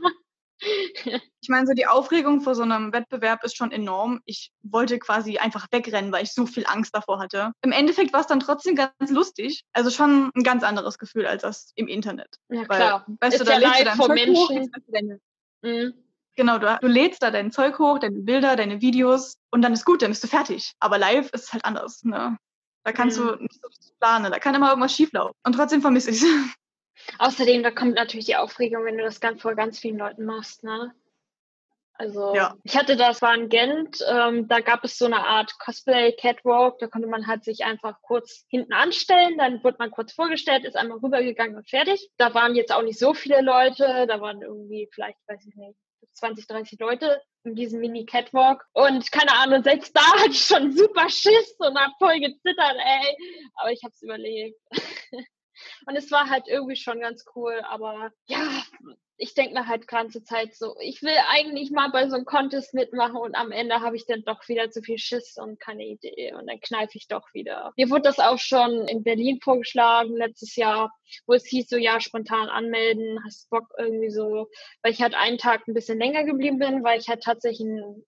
Ich meine, so die Aufregung vor so einem Wettbewerb ist schon enorm. Ich wollte quasi einfach wegrennen, weil ich so viel Angst davor hatte. Im Endeffekt war es dann trotzdem ganz lustig. Also schon ein ganz anderes Gefühl als das im Internet. Ja, klar. Weil, weißt ist du, da ja lädst du Zeug Menschen. hoch, deine, mhm. Genau, du, du lädst da dein Zeug hoch, deine Bilder, deine Videos und dann ist gut, dann bist du fertig. Aber live ist es halt anders. Ne? Da kannst mhm. du nicht so planen, da kann immer irgendwas schieflaufen. Und trotzdem vermisse ich es. Außerdem, da kommt natürlich die Aufregung, wenn du das ganz vor ganz vielen Leuten machst, ne? Also ja. ich hatte das war in Gent, ähm, da gab es so eine Art Cosplay Catwalk, da konnte man halt sich einfach kurz hinten anstellen, dann wurde man kurz vorgestellt, ist einmal rübergegangen und fertig. Da waren jetzt auch nicht so viele Leute, da waren irgendwie vielleicht, weiß ich nicht, 20, 30 Leute in diesem Mini-Catwalk. Und keine Ahnung, selbst da hatte ich schon super Schiss und hab voll gezittert, ey. Aber ich hab's überlebt. Und es war halt irgendwie schon ganz cool, aber ja, ich denke mir halt ganze Zeit so, ich will eigentlich mal bei so einem Contest mitmachen und am Ende habe ich dann doch wieder zu viel Schiss und keine Idee und dann kneife ich doch wieder. Mir wurde das auch schon in Berlin vorgeschlagen letztes Jahr, wo es hieß so, ja, spontan anmelden, hast Bock irgendwie so, weil ich halt einen Tag ein bisschen länger geblieben bin, weil ich halt tatsächlich ein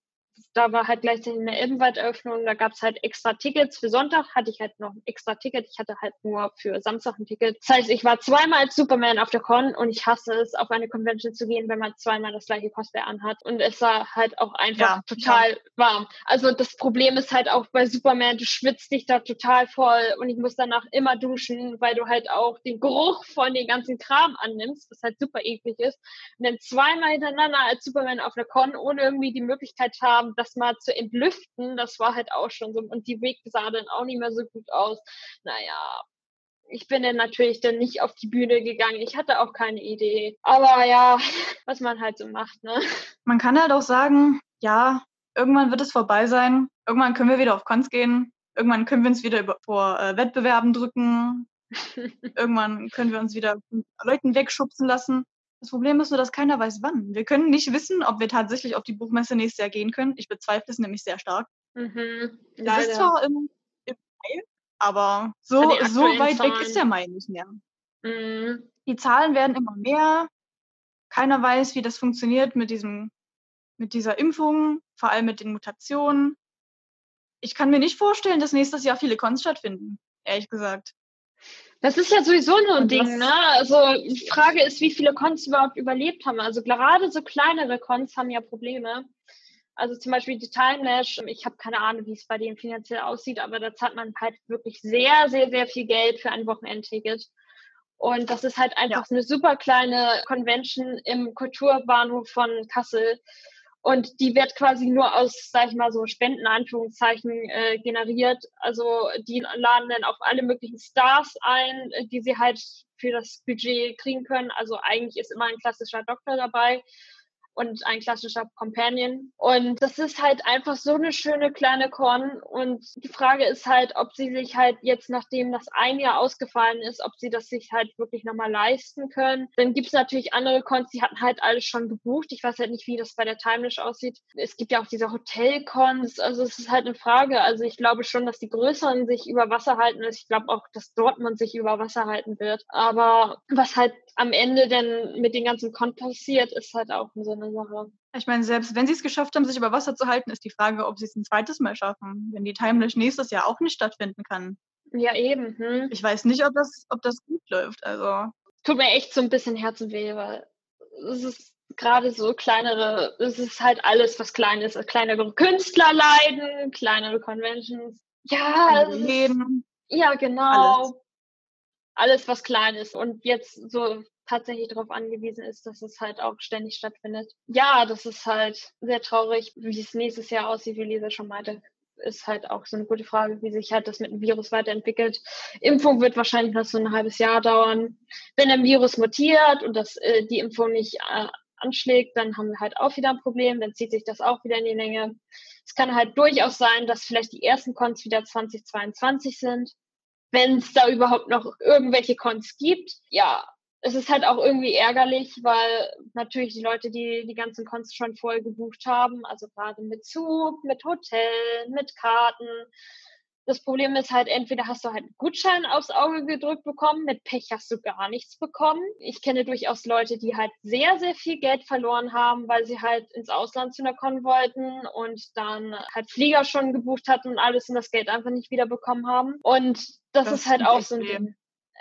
da war halt gleichzeitig eine Ebenwald-Eröffnung, da gab es halt extra Tickets. Für Sonntag hatte ich halt noch ein extra Ticket. Ich hatte halt nur für Samstag ein Ticket. Das heißt, ich war zweimal als Superman auf der Con und ich hasse es, auf eine Convention zu gehen, wenn man zweimal das gleiche Cosplay anhat. Und es war halt auch einfach ja, total ja. warm. Also das Problem ist halt auch bei Superman, du schwitzt dich da total voll und ich muss danach immer duschen, weil du halt auch den Geruch von den ganzen Kram annimmst, was halt super eklig ist. Und dann zweimal hintereinander als Superman auf der Con, ohne irgendwie die Möglichkeit haben, das mal zu entlüften, das war halt auch schon so. Und die Weg sah dann auch nicht mehr so gut aus. Naja, ich bin dann natürlich dann nicht auf die Bühne gegangen. Ich hatte auch keine Idee. Aber ja, was man halt so macht, ne? Man kann halt auch sagen, ja, irgendwann wird es vorbei sein. Irgendwann können wir wieder auf Cons gehen. Irgendwann können wir uns wieder über, vor äh, Wettbewerben drücken. irgendwann können wir uns wieder Leuten wegschubsen lassen. Das Problem ist nur, dass keiner weiß, wann. Wir können nicht wissen, ob wir tatsächlich auf die Buchmesse nächstes Jahr gehen können. Ich bezweifle es nämlich sehr stark. Mhm, das ist zwar im, im Mai, aber so, so weit Zahlen. weg ist der Mai nicht mehr. Mhm. Die Zahlen werden immer mehr. Keiner weiß, wie das funktioniert mit diesem, mit dieser Impfung, vor allem mit den Mutationen. Ich kann mir nicht vorstellen, dass nächstes Jahr viele Cons stattfinden, ehrlich gesagt. Das ist ja sowieso so ein Ding, ne? Also die Frage ist, wie viele Cons überhaupt überlebt haben. Also gerade so kleinere Cons haben ja Probleme. Also zum Beispiel die Timelash, ich habe keine Ahnung, wie es bei denen finanziell aussieht, aber da zahlt man halt wirklich sehr, sehr, sehr viel Geld für ein Wochenendticket. Und das ist halt einfach ja. eine super kleine Convention im Kulturbahnhof von Kassel. Und die wird quasi nur aus, sag ich mal, so Spenden, Anführungszeichen, äh, generiert. Also die laden dann auf alle möglichen Stars ein, äh, die sie halt für das Budget kriegen können. Also eigentlich ist immer ein klassischer Doktor dabei und ein klassischer Companion. Und das ist halt einfach so eine schöne kleine Korn. Und die Frage ist halt, ob sie sich halt jetzt, nachdem das ein Jahr ausgefallen ist, ob sie das sich halt wirklich nochmal leisten können. Dann gibt es natürlich andere Cons, die hatten halt alles schon gebucht. Ich weiß halt nicht, wie das bei der Timelash aussieht. Es gibt ja auch diese Hotelcons. Also es ist halt eine Frage. Also ich glaube schon, dass die größeren sich über Wasser halten. Ich glaube auch, dass Dortmund sich über Wasser halten wird. Aber was halt am Ende denn mit den ganzen Cons passiert, ist halt auch so eine Sache. Ich meine, selbst wenn sie es geschafft haben, sich über Wasser zu halten, ist die Frage, ob sie es ein zweites Mal schaffen, wenn die Timelash nächstes Jahr auch nicht stattfinden kann. Ja, eben. Hm. Ich weiß nicht, ob das, ob das gut läuft. Also. Tut mir echt so ein bisschen Herzenweh, weil es ist gerade so kleinere, es ist halt alles, was klein ist. Kleinere Künstler leiden, kleinere Conventions. Ja, Leben. Ja, genau. Alles. alles, was klein ist. Und jetzt so tatsächlich darauf angewiesen ist, dass es halt auch ständig stattfindet. Ja, das ist halt sehr traurig, wie es nächstes Jahr aussieht, wie Lisa schon meinte. Ist halt auch so eine gute Frage, wie sich halt das mit dem Virus weiterentwickelt. Impfung wird wahrscheinlich noch so ein halbes Jahr dauern. Wenn ein Virus mutiert und das, äh, die Impfung nicht äh, anschlägt, dann haben wir halt auch wieder ein Problem, dann zieht sich das auch wieder in die Länge. Es kann halt durchaus sein, dass vielleicht die ersten Cons wieder 2022 sind, wenn es da überhaupt noch irgendwelche Cons gibt. Ja, es ist halt auch irgendwie ärgerlich, weil natürlich die Leute, die die ganzen Cons schon voll gebucht haben, also gerade mit Zug, mit Hotel, mit Karten. Das Problem ist halt, entweder hast du halt einen Gutschein aufs Auge gedrückt bekommen, mit Pech hast du gar nichts bekommen. Ich kenne durchaus Leute, die halt sehr, sehr viel Geld verloren haben, weil sie halt ins Ausland zu einer Con wollten und dann halt Flieger schon gebucht hatten und alles und das Geld einfach nicht wieder bekommen haben. Und das, das ist halt auch so ein Ding.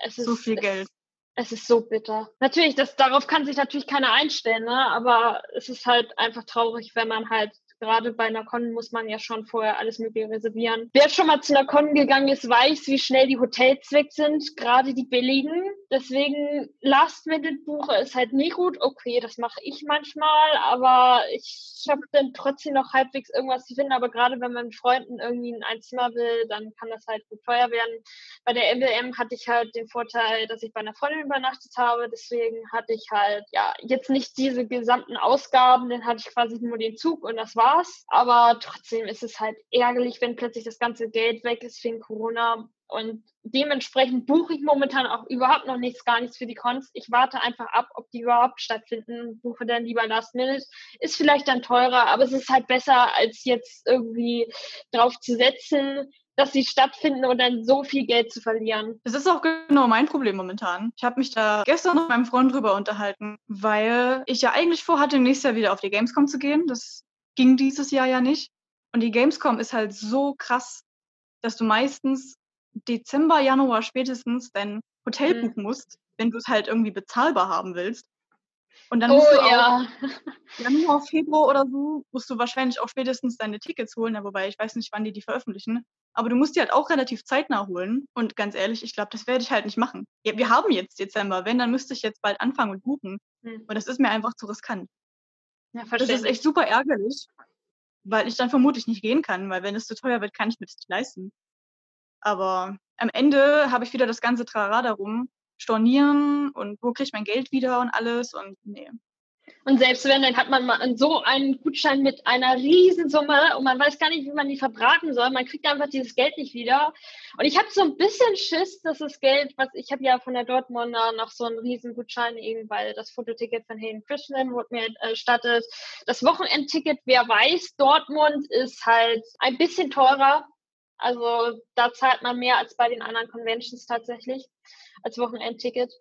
Es so ist, viel Geld es ist so bitter. Natürlich, das, darauf kann sich natürlich keiner einstellen, ne? aber es ist halt einfach traurig, wenn man halt gerade bei einer Con muss man ja schon vorher alles Mögliche reservieren. Wer schon mal zu einer Con gegangen ist, weiß, wie schnell die Hotels weg sind, gerade die billigen. Deswegen Last-Minute-Buche ist halt nie gut. Okay, das mache ich manchmal, aber ich habe dann trotzdem noch halbwegs irgendwas zu finden. Aber gerade wenn man mit Freunden irgendwie ein Zimmer will, dann kann das halt gut teuer werden. Bei der MLM hatte ich halt den Vorteil, dass ich bei einer Freundin übernachtet habe. Deswegen hatte ich halt, ja, jetzt nicht diese gesamten Ausgaben, dann hatte ich quasi nur den Zug und das war Spaß, aber trotzdem ist es halt ärgerlich, wenn plötzlich das ganze Geld weg ist wegen Corona. Und dementsprechend buche ich momentan auch überhaupt noch nichts, gar nichts für die Cons. Ich warte einfach ab, ob die überhaupt stattfinden. Buche dann lieber Last Minute. Ist vielleicht dann teurer, aber es ist halt besser, als jetzt irgendwie drauf zu setzen, dass sie stattfinden und dann so viel Geld zu verlieren. Das ist auch genau mein Problem momentan. Ich habe mich da gestern mit meinem Freund drüber unterhalten, weil ich ja eigentlich vorhatte, nächstes Jahr wieder auf die Gamescom zu gehen. Das ging dieses Jahr ja nicht. Und die Gamescom ist halt so krass, dass du meistens Dezember, Januar spätestens dein Hotel mhm. buchen musst, wenn du es halt irgendwie bezahlbar haben willst. Und dann musst oh, du ja. Januar, Februar oder so, musst du wahrscheinlich auch spätestens deine Tickets holen, ja, wobei ich weiß nicht, wann die die veröffentlichen. Aber du musst die halt auch relativ zeitnah holen. Und ganz ehrlich, ich glaube, das werde ich halt nicht machen. Ja, wir haben jetzt Dezember. Wenn, dann müsste ich jetzt bald anfangen und buchen. Mhm. Und das ist mir einfach zu riskant. Ja, das ist echt super ärgerlich, weil ich dann vermutlich nicht gehen kann, weil wenn es zu teuer wird, kann ich mir das nicht leisten. Aber am Ende habe ich wieder das ganze Trara darum, stornieren und wo kriege ich mein Geld wieder und alles und nee. Und selbst wenn, dann hat man so einen Gutschein mit einer Riesensumme und man weiß gar nicht, wie man die verbraten soll. Man kriegt einfach dieses Geld nicht wieder. Und ich habe so ein bisschen Schiss, dass das Geld, was ich habe ja von der Dortmunder noch so einen Riesengutschein, eben weil das Fototicket von Hayden Christian wurde mir erstattet. Das Wochenendticket, wer weiß, Dortmund ist halt ein bisschen teurer. Also da zahlt man mehr als bei den anderen Conventions tatsächlich als Wochenendticket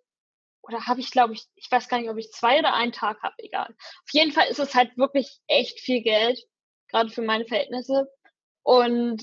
oder habe ich, glaube ich, ich weiß gar nicht, ob ich zwei oder einen Tag habe, egal. Auf jeden Fall ist es halt wirklich echt viel Geld, gerade für meine Verhältnisse. Und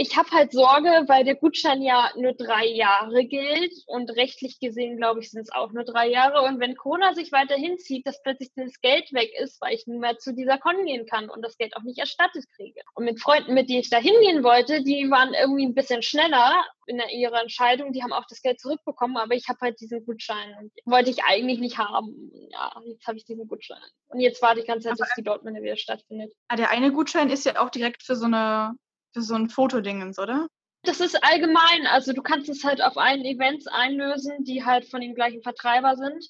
ich habe halt Sorge, weil der Gutschein ja nur drei Jahre gilt und rechtlich gesehen, glaube ich, sind es auch nur drei Jahre. Und wenn Corona sich weiter hinzieht, dass plötzlich das Geld weg ist, weil ich nicht mehr zu dieser Con gehen kann und das Geld auch nicht erstattet kriege. Und mit Freunden, mit denen ich da hingehen wollte, die waren irgendwie ein bisschen schneller in ihrer Entscheidung, die haben auch das Geld zurückbekommen, aber ich habe halt diesen Gutschein und wollte ich eigentlich nicht haben. Ja, jetzt habe ich diesen Gutschein. Und jetzt warte ich ganz Zeit, bis die Dortmund wieder stattfindet. Ah, der eine Gutschein ist ja auch direkt für so eine für so ein Fotodingens, oder? Das ist allgemein. Also du kannst es halt auf allen Events einlösen, die halt von dem gleichen Vertreiber sind.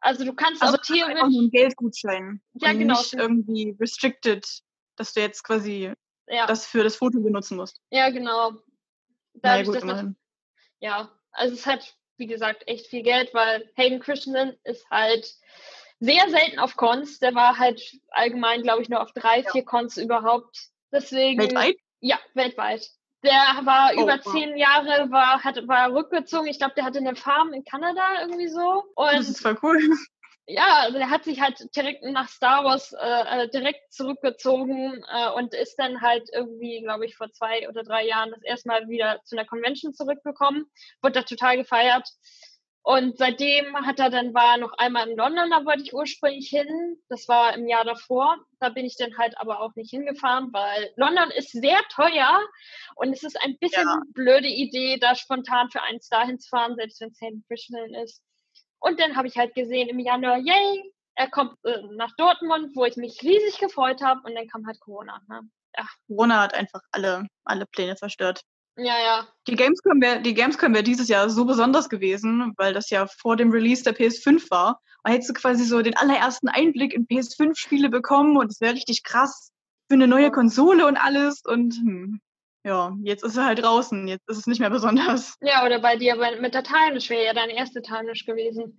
Also du kannst also auch theoretisch nur einen Geldgutschein. Ja, und genau. Nicht irgendwie restricted, dass du jetzt quasi ja. das für das Foto benutzen musst. Ja, genau. Dadurch, gut, das, ja, also es ist halt, wie gesagt, echt viel Geld, weil Hayden Christensen ist halt sehr selten auf Cons. Der war halt allgemein, glaube ich, nur auf drei, ja. vier Cons überhaupt Deswegen, weltweit? Ja, weltweit. Der war oh, über zehn Jahre, war, hat, war rückgezogen. Ich glaube, der hatte eine Farm in Kanada irgendwie so. Und das ist voll cool. Ja, also der hat sich halt direkt nach Star Wars äh, äh, direkt zurückgezogen äh, und ist dann halt irgendwie, glaube ich, vor zwei oder drei Jahren das erste Mal wieder zu einer Convention zurückgekommen. Wurde da total gefeiert. Und seitdem hat er dann war noch einmal in London, da wollte ich ursprünglich hin. Das war im Jahr davor. Da bin ich dann halt aber auch nicht hingefahren, weil London ist sehr teuer und es ist ein bisschen ja. blöde Idee, da spontan für eins dahin zu fahren, selbst wenn es St. Fishman ist. Und dann habe ich halt gesehen im Januar, yay, er kommt äh, nach Dortmund, wo ich mich riesig gefreut habe und dann kam halt Corona. Ne? Corona hat einfach alle, alle Pläne zerstört. Ja, ja. Die Gamescom wäre die Gamescom wär dieses Jahr so besonders gewesen, weil das ja vor dem Release der PS5 war. Und hättest du quasi so den allerersten Einblick in PS5-Spiele bekommen und es wäre richtig krass für eine neue Konsole und alles. Und hm, ja, jetzt ist er halt draußen, jetzt ist es nicht mehr besonders. Ja, oder bei dir mit der Timelash wäre ja deine erste Timelash gewesen.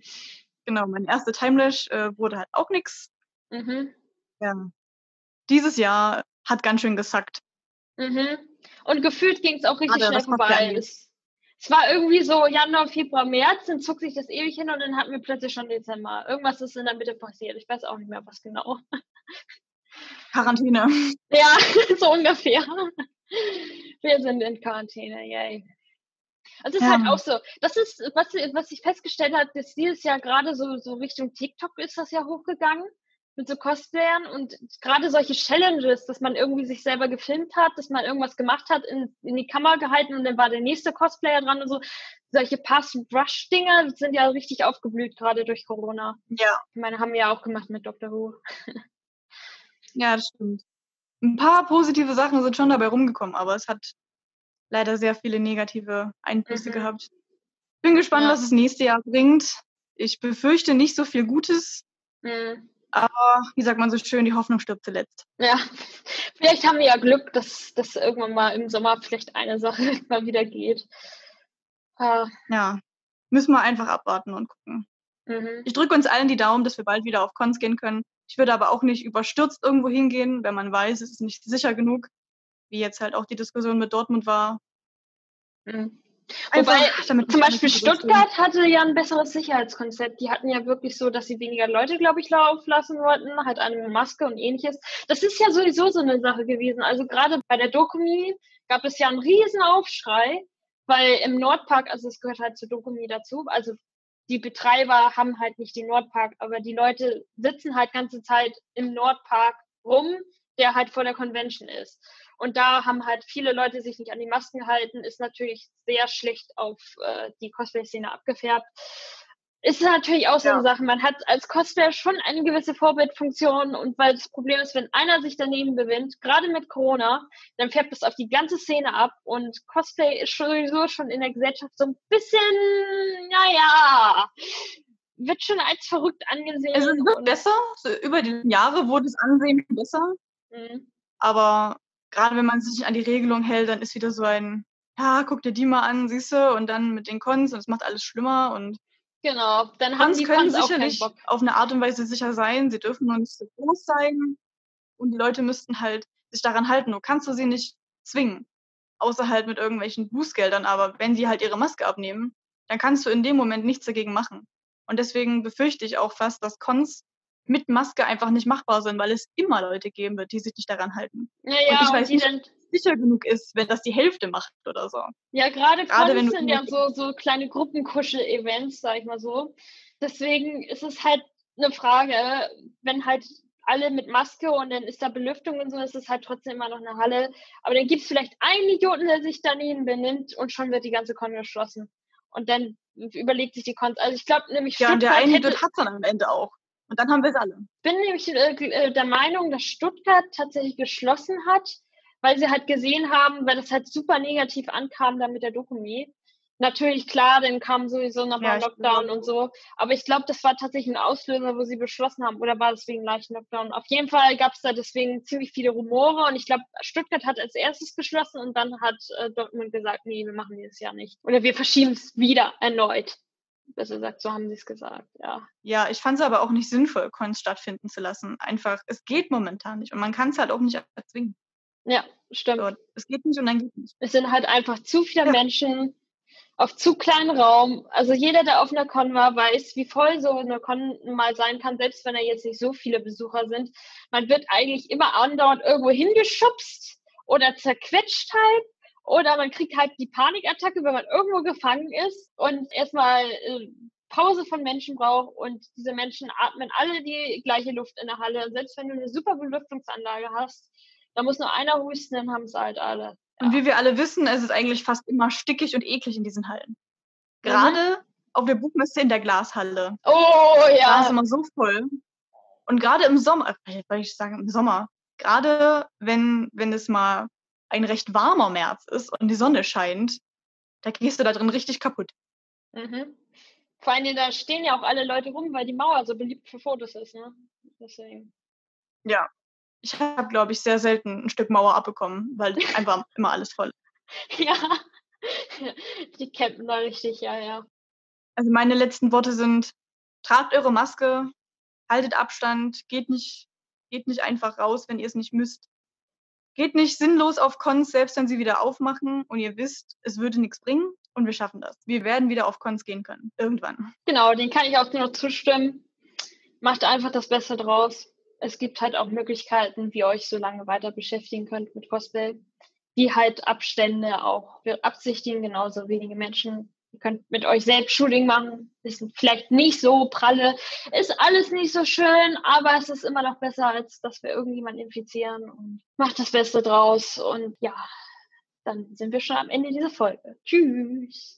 Genau, meine erste Timelash äh, wurde halt auch nichts. Mhm. Ja. Dieses Jahr hat ganz schön gesackt. Mhm. Und gefühlt ging es auch richtig Gerade, schnell vorbei. Es, es war irgendwie so Januar, Februar, März, dann zog sich das ewig hin und dann hatten wir plötzlich schon Dezember. Irgendwas ist in der Mitte passiert. Ich weiß auch nicht mehr, was genau. Quarantäne. Ja, so ungefähr. Wir sind in Quarantäne, yay. Also es ist halt auch so, das ist, was, was ich festgestellt habe, dass dieses Jahr gerade so, so Richtung TikTok ist das ja hochgegangen mit so Cosplayern und gerade solche Challenges, dass man irgendwie sich selber gefilmt hat, dass man irgendwas gemacht hat, in, in die Kamera gehalten und dann war der nächste Cosplayer dran und so. Solche Pass-Brush-Dinger sind ja richtig aufgeblüht, gerade durch Corona. Ja. Ich meine, haben wir ja auch gemacht mit Dr. Who. ja, das stimmt. Ein paar positive Sachen sind schon dabei rumgekommen, aber es hat leider sehr viele negative Einflüsse mhm. gehabt. Bin gespannt, ja. was das nächste Jahr bringt. Ich befürchte nicht so viel Gutes. Mhm. Aber wie sagt man so schön, die Hoffnung stirbt zuletzt. Ja, vielleicht haben wir ja Glück, dass, dass irgendwann mal im Sommer vielleicht eine Sache mal wieder geht. Äh, ja, müssen wir einfach abwarten und gucken. Mhm. Ich drücke uns allen die Daumen, dass wir bald wieder auf Cons gehen können. Ich würde aber auch nicht überstürzt irgendwo hingehen, wenn man weiß, es ist nicht sicher genug, wie jetzt halt auch die Diskussion mit Dortmund war. Mhm. Wobei, zum Beispiel Stuttgart hatte ja ein besseres Sicherheitskonzept. Die hatten ja wirklich so, dass sie weniger Leute, glaube ich, laufen lassen wollten, halt eine Maske und ähnliches. Das ist ja sowieso so eine Sache gewesen. Also gerade bei der Dokumi gab es ja einen riesen Aufschrei, weil im Nordpark, also es gehört halt zur Dokumi dazu, also die Betreiber haben halt nicht den Nordpark, aber die Leute sitzen halt ganze Zeit im Nordpark rum, der halt vor der Convention ist. Und da haben halt viele Leute sich nicht an die Masken gehalten, ist natürlich sehr schlecht auf äh, die Cosplay-Szene abgefärbt. Ist natürlich auch so eine Sache. Man hat als Cosplayer schon eine gewisse Vorbildfunktion und weil das Problem ist, wenn einer sich daneben bewindet, gerade mit Corona, dann färbt es auf die ganze Szene ab und Cosplay ist sowieso schon in der Gesellschaft so ein bisschen, naja, wird schon als verrückt angesehen. Es wird besser. So über die Jahre wurde das Ansehen besser. Mhm. Aber gerade wenn man sich an die Regelung hält, dann ist wieder so ein, ja, guck dir die mal an, siehst du, und dann mit den Cons und es macht alles schlimmer und Genau, dann haben die können Cons sicherlich auf eine Art und Weise sicher sein, sie dürfen nur nicht so groß sein und die Leute müssten halt sich daran halten. Du kannst du sie nicht zwingen, außer halt mit irgendwelchen Bußgeldern, aber wenn sie halt ihre Maske abnehmen, dann kannst du in dem Moment nichts dagegen machen. Und deswegen befürchte ich auch fast, dass Cons mit Maske einfach nicht machbar sind, weil es immer Leute geben wird, die sich nicht daran halten. Ja, ja, und ich weiß nicht, dann sicher genug ist, wenn das die Hälfte macht oder so. Ja, gerade gerade sind ja so, so kleine Gruppenkuschel-Events, sag ich mal so. Deswegen ist es halt eine Frage, wenn halt alle mit Maske und dann ist da Belüftung und so, ist es halt trotzdem immer noch eine Halle. Aber dann gibt es vielleicht einen Idioten, der sich daneben benimmt und schon wird die ganze Con geschlossen. Und dann überlegt sich die Kon. Also ich glaube nämlich Ja, und der eine Idiot hat dann am Ende auch. Und dann haben wir es alle. Ich bin nämlich äh, äh, der Meinung, dass Stuttgart tatsächlich geschlossen hat, weil sie halt gesehen haben, weil das halt super negativ ankam da mit der Dokumi. Natürlich, klar, dann kam sowieso nochmal ja, Lockdown und so. Aber ich glaube, das war tatsächlich ein Auslöser, wo sie beschlossen haben, oder war das wegen leichten Lockdown? Auf jeden Fall gab es da deswegen ziemlich viele Rumore und ich glaube, Stuttgart hat als erstes geschlossen und dann hat äh, Dortmund gesagt, nee, wir machen dieses Jahr nicht. Oder wir verschieben es wieder erneut besser gesagt, so haben sie es gesagt, ja. Ja, ich fand es aber auch nicht sinnvoll, Cons stattfinden zu lassen. Einfach, es geht momentan nicht und man kann es halt auch nicht erzwingen. Ja, stimmt. So, es geht nicht und dann geht nicht. Es sind halt einfach zu viele ja. Menschen auf zu kleinen Raum. Also jeder, der auf einer Con war, weiß, wie voll so eine Con mal sein kann, selbst wenn da jetzt nicht so viele Besucher sind. Man wird eigentlich immer andauernd irgendwo hingeschubst oder zerquetscht halt oder man kriegt halt die Panikattacke, wenn man irgendwo gefangen ist und erstmal äh, Pause von Menschen braucht und diese Menschen atmen alle die gleiche Luft in der Halle. Und selbst wenn du eine super Belüftungsanlage hast, da muss nur einer husten, dann haben es halt alle. Ja. Und wie wir alle wissen, es ist eigentlich fast immer stickig und eklig in diesen Hallen. Gerade mhm. auf der Buchmesse in der Glashalle. Oh ja. Da ist immer so voll. Und gerade im Sommer, weil ich sagen, im Sommer, gerade wenn, wenn es mal ein recht warmer März ist und die Sonne scheint, da gehst du da drin richtig kaputt. Mhm. Vor allem, da stehen ja auch alle Leute rum, weil die Mauer so beliebt für Fotos ist, ne? Deswegen. Ja. Ich habe, glaube ich, sehr selten ein Stück Mauer abbekommen, weil einfach immer alles voll ist. Ja, die campen da richtig, ja, ja. Also meine letzten Worte sind, tragt eure Maske, haltet Abstand, geht nicht, geht nicht einfach raus, wenn ihr es nicht müsst. Geht nicht sinnlos auf Cons, selbst wenn sie wieder aufmachen und ihr wisst, es würde nichts bringen und wir schaffen das. Wir werden wieder auf Cons gehen können. Irgendwann. Genau, den kann ich auch nur zustimmen. Macht einfach das Beste draus. Es gibt halt auch Möglichkeiten, wie ihr euch so lange weiter beschäftigen könnt mit Cosplay, die halt Abstände auch beabsichtigen, genauso wenige Menschen Ihr könnt mit euch selbst Shooting machen. Ist vielleicht nicht so pralle. Ist alles nicht so schön, aber es ist immer noch besser, als dass wir irgendjemanden infizieren und macht das Beste draus. Und ja, dann sind wir schon am Ende dieser Folge. Tschüss.